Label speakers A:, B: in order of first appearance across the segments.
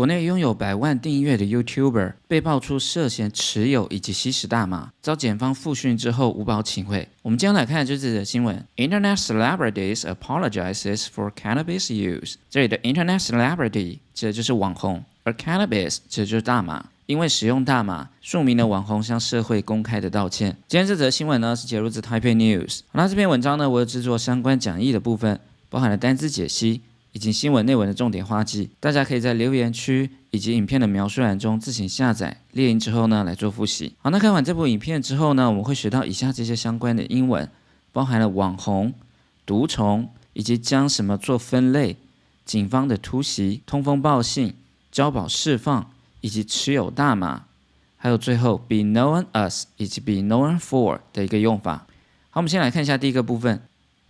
A: 国内拥有百万订阅的 YouTuber 被爆出涉嫌持有以及吸食大麻，遭检方复讯之后无保请回。我们今天来看就是这则新闻：Internet celebrities apologizes for cannabis use。这里的 Internet celebrity 指的就是网红，而 cannabis 指的就是大麻。因为使用大麻，数名的网红向社会公开的道歉。今天这则新闻呢是截录自 Taipei News。那这篇文章呢，我有制作相关讲义的部分，包含了单字解析。以及新闻内文的重点花记，大家可以在留言区以及影片的描述栏中自行下载列印之后呢来做复习。好，那看完这部影片之后呢，我们会学到以下这些相关的英文，包含了网红、毒虫以及将什么做分类、警方的突袭、通风报信、交保释放以及持有大麻，还有最后 be known as 以及 be known for 的一个用法。好，我们先来看一下第一个部分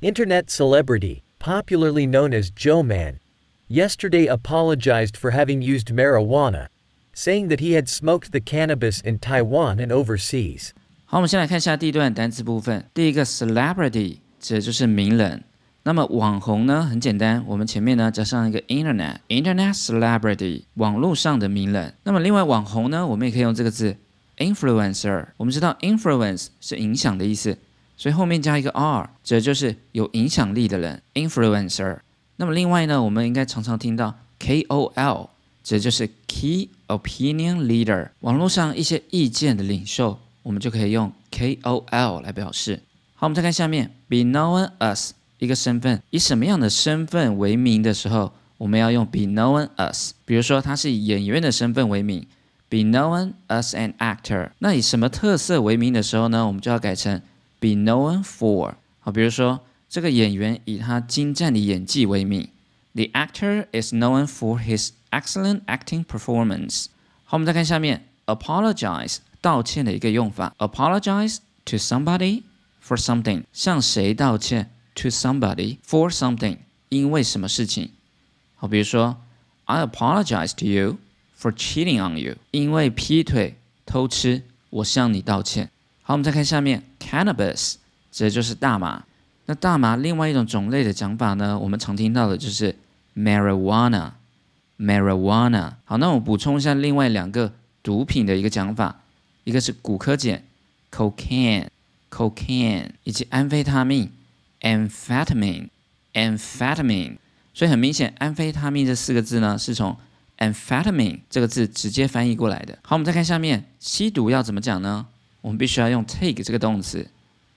B: ，Internet celebrity。popularly known as Joe Man, yesterday apologized for having used marijuana, saying that he had smoked the cannabis in Taiwan and overseas.
A: 好，我们先来看一下第一段单词部分。第一个 celebrity 指的就是名人。那么网红呢，很简单，我们前面呢加上一个 internet，internet celebrity 网络上的名人。那么另外网红呢，我们也可以用这个字 influencer。我们知道 influence 是影响的意思。 所以后面加一个 r，指的就是有影响力的人，influencer。那么另外呢，我们应该常常听到 KOL，指的就是 key opinion leader，网络上一些意见的领袖，我们就可以用 KOL 来表示。好，我们再看下面，be known as 一个身份，以什么样的身份为名的时候，我们要用 be known as。比如说他是以演员的身份为名，be known as an actor。那以什么特色为名的时候呢，我们就要改成。be known for 好，比如说这个演员以他精湛的演技为名，the actor is known for his excellent acting performance。好，我们再看下面，apologize 道歉的一个用法，apologize to somebody for something，向谁道歉？to somebody for something，因为什么事情？好，比如说，I apologize to you for cheating on you，因为劈腿偷吃，我向你道歉。 好，我们再看下面，cannabis 指的就是大麻。那大麻另外一种种类的讲法呢，我们常听到的就是 marijuana。marijuana。好，那我补充一下另外两个毒品的一个讲法，一个是骨科碱 cocaine，cocaine，以及安非他命 amphetamine，amphetamine。所以很明显，安非他命这四个字呢，是从 amphetamine 这个字直接翻译过来的。好，我们再看下面，吸毒要怎么讲呢？我们必须要用 take 这个动词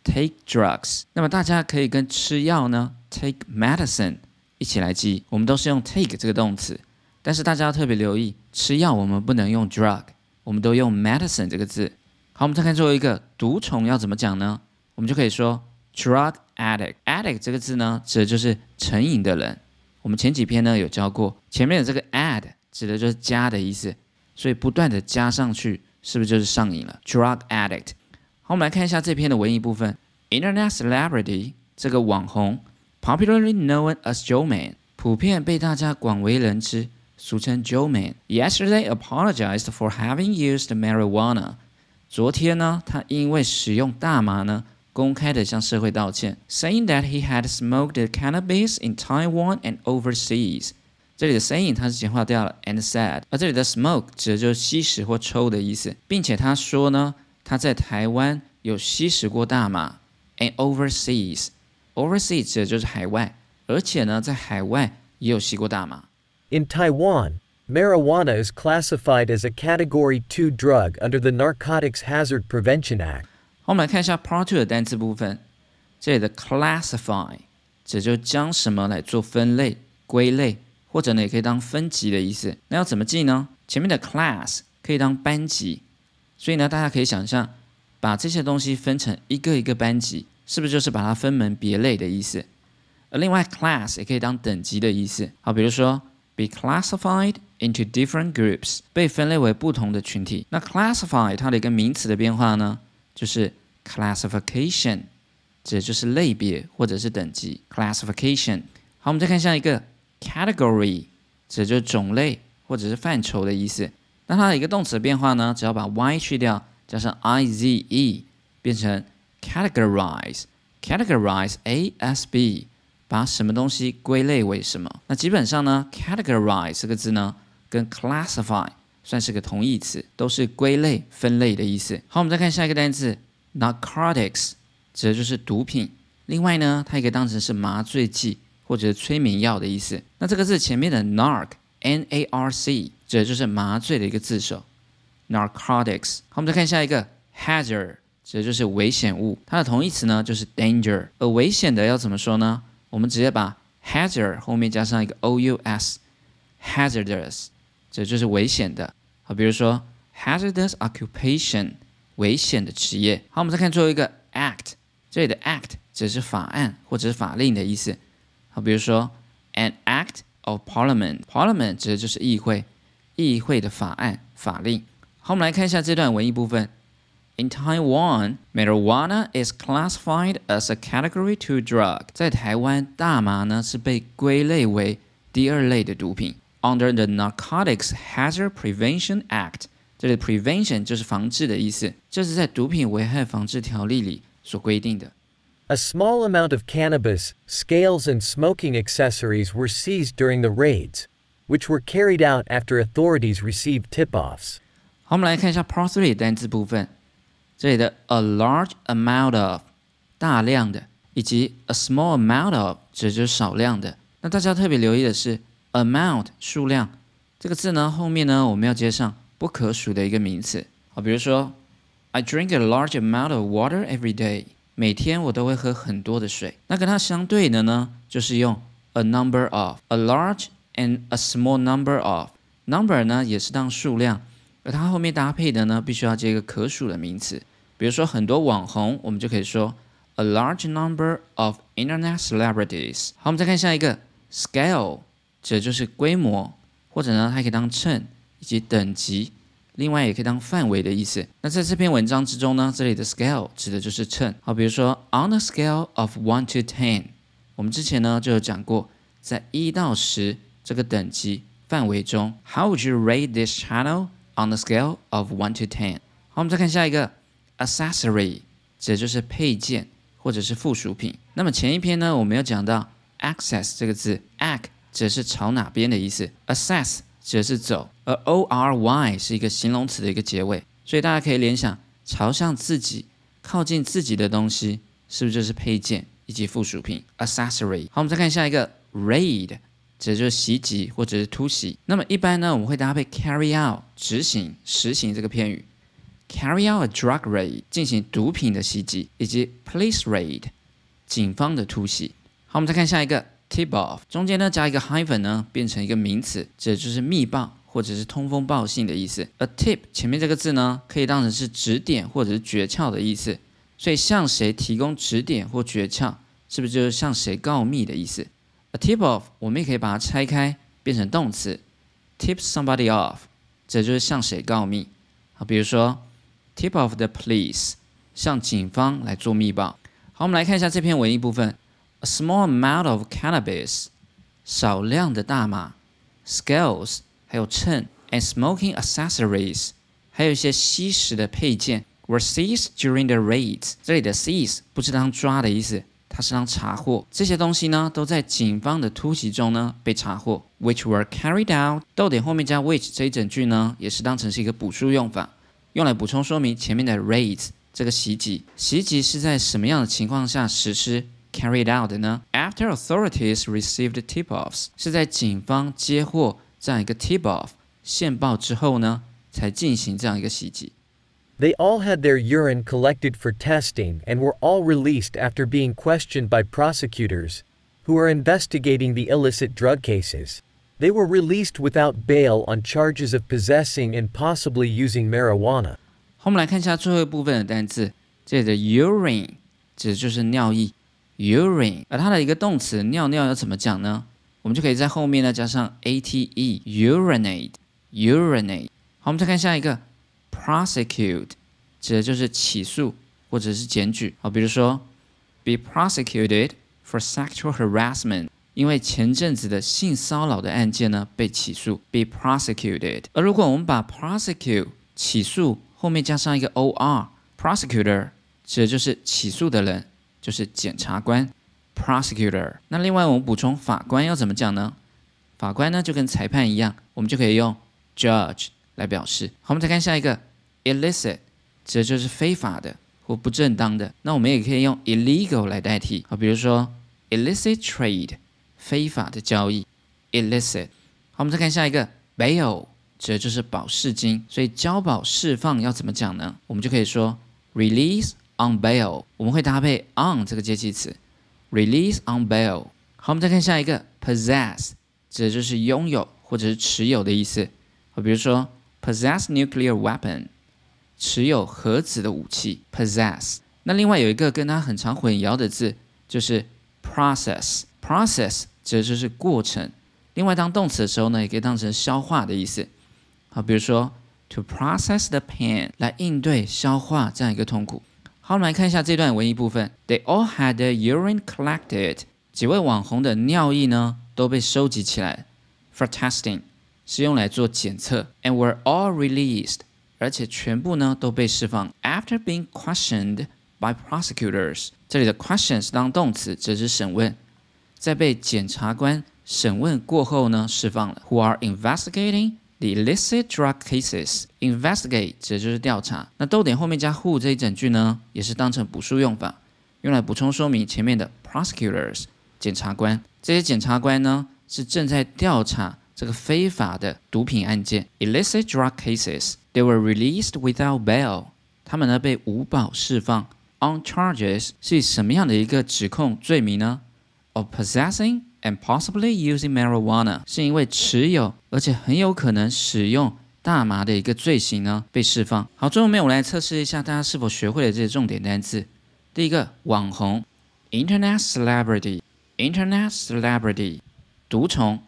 A: ，take drugs。那么大家可以跟吃药呢，take medicine 一起来记。我们都是用 take 这个动词，但是大家要特别留意，吃药我们不能用 drug，我们都用 medicine 这个字。好，我们再看最后一个，毒虫要怎么讲呢？我们就可以说 drug addict。addict 这个字呢，指的就是成瘾的人。我们前几篇呢有教过，前面的这个 add 指的就是加的意思，所以不断的加上去。是不是就是上瘾了？Drug addict。好，我们来看一下这篇的文艺部分。Internet celebrity 这个网红，popularly known as Joe Man，普遍被大家广为人知，俗称 Joe Man。Yesterday apologized for having used marijuana。昨天呢，他因为使用大麻呢，公开的向社会道歉，saying that he had smoked cannabis in Taiwan and overseas。 这里的 saying 它是简化掉了 and said，而这里的 smoke 指的就是吸食或抽的意思，并且他说呢，他在台湾有吸食过大麻，and overseas，overseas 指的就是海外，而且呢，在海外也有吸过大麻。
B: In Taiwan, marijuana is classified as a Category 2 drug under the Narcotics Hazard Prevention Act。
A: 好，我们来看一下 Part Two 的单词部分，这里的 classify 指就将什么来做分类、归类。 或者呢，也可以当分级的意思。那要怎么记呢？前面的 class 可以当班级，所以呢，大家可以想象，把这些东西分成一个一个班级，是不是就是把它分门别类的意思？而另外 class 也可以当等级的意思。好，比如说 be classified into different groups，被分类为不同的群体。那 classify 它的一个名词的变化呢，就是 classification，指的就是类别或者是等级。classification。好，我们再看下一个。Category 指就是种类或者是范畴的意思。那它的一个动词变化呢，只要把 y 去掉，加上 i z e，变成 categorize。categorize a s b，把什么东西归类为什么？那基本上呢，categorize 这个字呢，跟 classify 算是个同义词，都是归类、分类的意思。好，我们再看下一个单词 narcotics，指的就是毒品。另外呢，它也可以当成是麻醉剂或者催眠药的意思。那这个字前面的 narc，n-a-r-c，指的就是麻醉的一个字首。narcotics。好，我们再看下一个 hazard，指的就是危险物。它的同义词呢就是 danger。而危险的要怎么说呢？我们直接把 hazard 后面加上一个 o-u-s，hazardous，指的就是危险的。好，比如说 hazardous occupation，危险的职业。好，我们再看最后一个 act，这里的 act 指的是法案或者是法令的意思。好，比如说 an act of parliament，parliament 指的就是议会，议会的法案、法令。好，我们来看一下这段文艺部分。In Taiwan, marijuana is classified as a Category Two drug。在台湾，大麻呢是被归类为第二类的毒品。Under the Narcotics Hazard Prevention Act，这里 prevention 就是防治的意思，这是在毒品危害防治条例里所规定的。
B: A small amount of cannabis, scales, and smoking accessories were seized during the raids, which were carried out after authorities received tip offs.
A: 好，我们来看一下 Part Three 单词部分。这里的 a large amount of 大量的，以及 a small amount of 指就是少量的。那大家特别留意的是 amount 数量这个字呢，后面呢我们要接上不可数的一个名词。好，比如说 I drink a large amount of water every day。 每天我都会喝很多的水。那跟它相对的呢，就是用 a number of a large and a small number of number 呢也是当数量，而它后面搭配的呢必须要接一个可数的名词。比如说很多网红，我们就可以说 a large number of internet celebrities。好，我们再看下一个 scale，指的就是规模，或者呢它可以当称以及等级，另外也可以当范围的意思。那在这篇文章之中呢，这里的 scale 指的就是称。好，比如说 on a scale of one to ten，我们之前呢就有讲过，在一到十这个等级范围中，How would you rate this channel on a scale of one to ten？好，我们再看下一个。accessory 指的就是配件或者是附属品。那么前一篇呢，我们有讲到 access 这个字，ac 指的是朝哪边的意思，access 指的是走，而 ory 是一个形容词的一个结尾，所以大家可以联想朝向自己、靠近自己的东西，是不是就是配件以及附属品 accessory？好，我们再看下一个 raid，指的就是袭击或者是突袭。那么一般呢，我们会搭配 carry out 执行、实行这个片语。Carry out a drug raid，进行毒品的袭击，以及 police raid，警方的突袭。好，我们再看下一个 tip off，中间呢加一个 hyphen 呢，变成一个名词，指的就是密报或者是通风报信的意思。A tip 前面这个字呢，可以当成是指点或者是诀窍的意思，所以向谁提供指点或诀窍，是不是就是向谁告密的意思？A tip off 我们也可以把它拆开，变成动词，tip somebody off，这就是向谁告密。好，比如说。Tip of the police，向警方来做密报。好，我们来看一下这篇文艺部分。A small amount of cannabis，少量的大麻，scales，还有秤，and smoking accessories，还有一些吸食的配件，were seized during the raids。这里的 seize 不是当抓的意思，它是当查获。这些东西呢，都在警方的突袭中呢被查获，which were carried out。逗点后面加 which 这一整句呢，也是当成是一个补数用法。用来补充说明前面的 raids 这个袭击。袭击是在什么样的情况下实施 carried out 的呢？After authorities received tip-offs，是在警方接获这样一个 tip-off 线报之后呢，才进行这样一个袭击。
B: They all had their urine collected for testing and were all released after being questioned by prosecutors, who are investigating the illicit drug cases. They were released without bail on charges of possessing and possibly using marijuana.
A: 好，我们来看一下最后一部分的单词。这里的 urine 指的就是尿液，urine，而它的一个动词尿尿要怎么讲呢？ 我们就可以在后面呢加上 ate，urinate，urinate。好，我们再看下一个 prosecute，指的就是起诉或者是检举。好，比如说 be prosecuted for sexual harassment。因为前阵子的性骚扰的案件呢被起诉，be prosecuted。而如果我们把 prosecute 起诉后面加上一个 or，prosecutor 指的就是起诉的人，就是检察官，prosecutor。那另外我们补充法官要怎么讲呢？法官呢就跟裁判一样，我们就可以用 judge 来表示。好，我们再看下一个 illicit，指的就是非法的或不正当的。那我们也可以用 illegal 来代替。好，比如说 illicit trade，非法的交易，illicit。好，我们再看下一个 bail，指的就是保释金。所以交保释放要怎么讲呢？我们就可以说 release on bail，我们会搭配 on 这个介系词，release on bail。好，我们再看下一个 possess，指的就是拥有或者是持有的意思。好，比如说 possess nuclear weapon，持有核子的武器，possess。那另外有一个跟它很常混淆的字，就是 process，process 指的就是过程。另外当动词的时候呢，也可以当成消化的意思。好，比如说 to process the pain，来应对消化这样一个痛苦。好，我们来看一下这段文艺部分。They all had the urine collected。几位网红的尿液呢都被收集起来，for testing，是用来做检测，and were all released，而且全部呢都被释放。After being questioned by prosecutors，这里的 question 是当动词，指是审问，在被检察官审问过后呢释放了。Who are investigating the illicit drug cases? Investigate 指的就是调查。那逗点后面加 who 这一整句呢，也是当成补数用法，用来补充说明前面的 prosecutors。检察官，这些检察官呢是正在调查这个非法的毒品案件，illicit drug cases。They were released without bail。他们呢被无保释放，on charges 是什么样的一个指控罪名呢？Of possessing and possibly using marijuana，是因为持有而且很有可能使用大麻的一个罪行呢被释放。好，最后面我来测试一下大家是否学会了这些重点单词。第一个，网红，internet celebrity。Internet celebrity，毒虫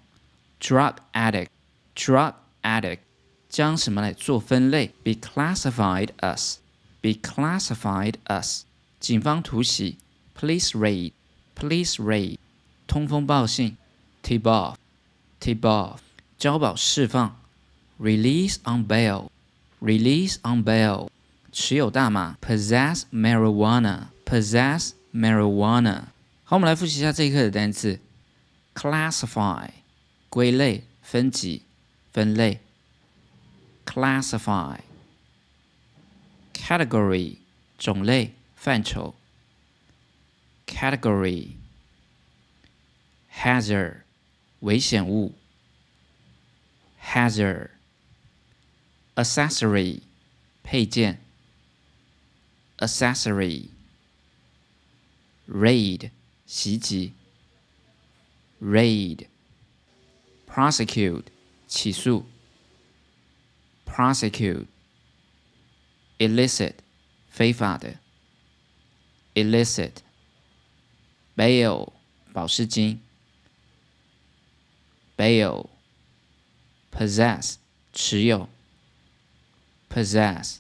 A: ，drug addict，drug addict，将什么来做分类？Be classified as，be classified as，警方突袭，police raid，police raid，通风报信，tip off，tip off，交保释放，release on bail，release on bail，持有大麻，possess marijuana，possess marijuana。好，我们来复习一下这一课的单词：classify，归类、分级、分类；classify；category，种类、范畴；category hazard 危险物；hazard；accessory，配件；accessory；raid。袭击；raid，prosecute，起诉；prosecute，illicit，非法的；illicit，bail，保释金有；possess。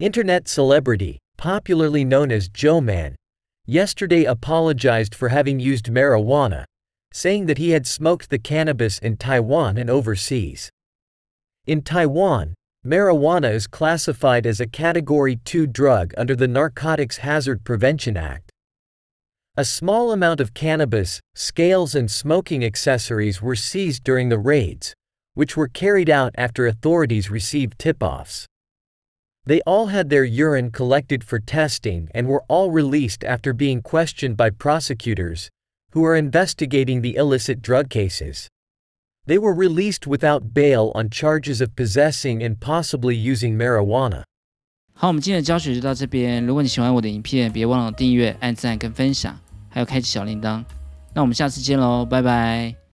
B: Internet celebrity popularly known as Joe Man, yesterday apologized for having used marijuana, saying that he had smoked the cannabis in Taiwan and overseas. In Taiwan, marijuana is classified as a Category 2 drug under the Narcotics Hazard Prevention Act. A small amount of cannabis, scales and smoking accessories were seized during the raids, which were carried out after authorities received tip-offs. They all had their urine collected for testing and were all released after being questioned by prosecutors, who are investigating the illicit drug cases. They were released without bail on charges of possessing and possibly using marijuana.
A: 好，我们今天的教学就到这边。如果你喜欢我的影片，别忘了订阅、按赞跟分享， 还有开启小铃铛。那我们下次见喽，拜拜。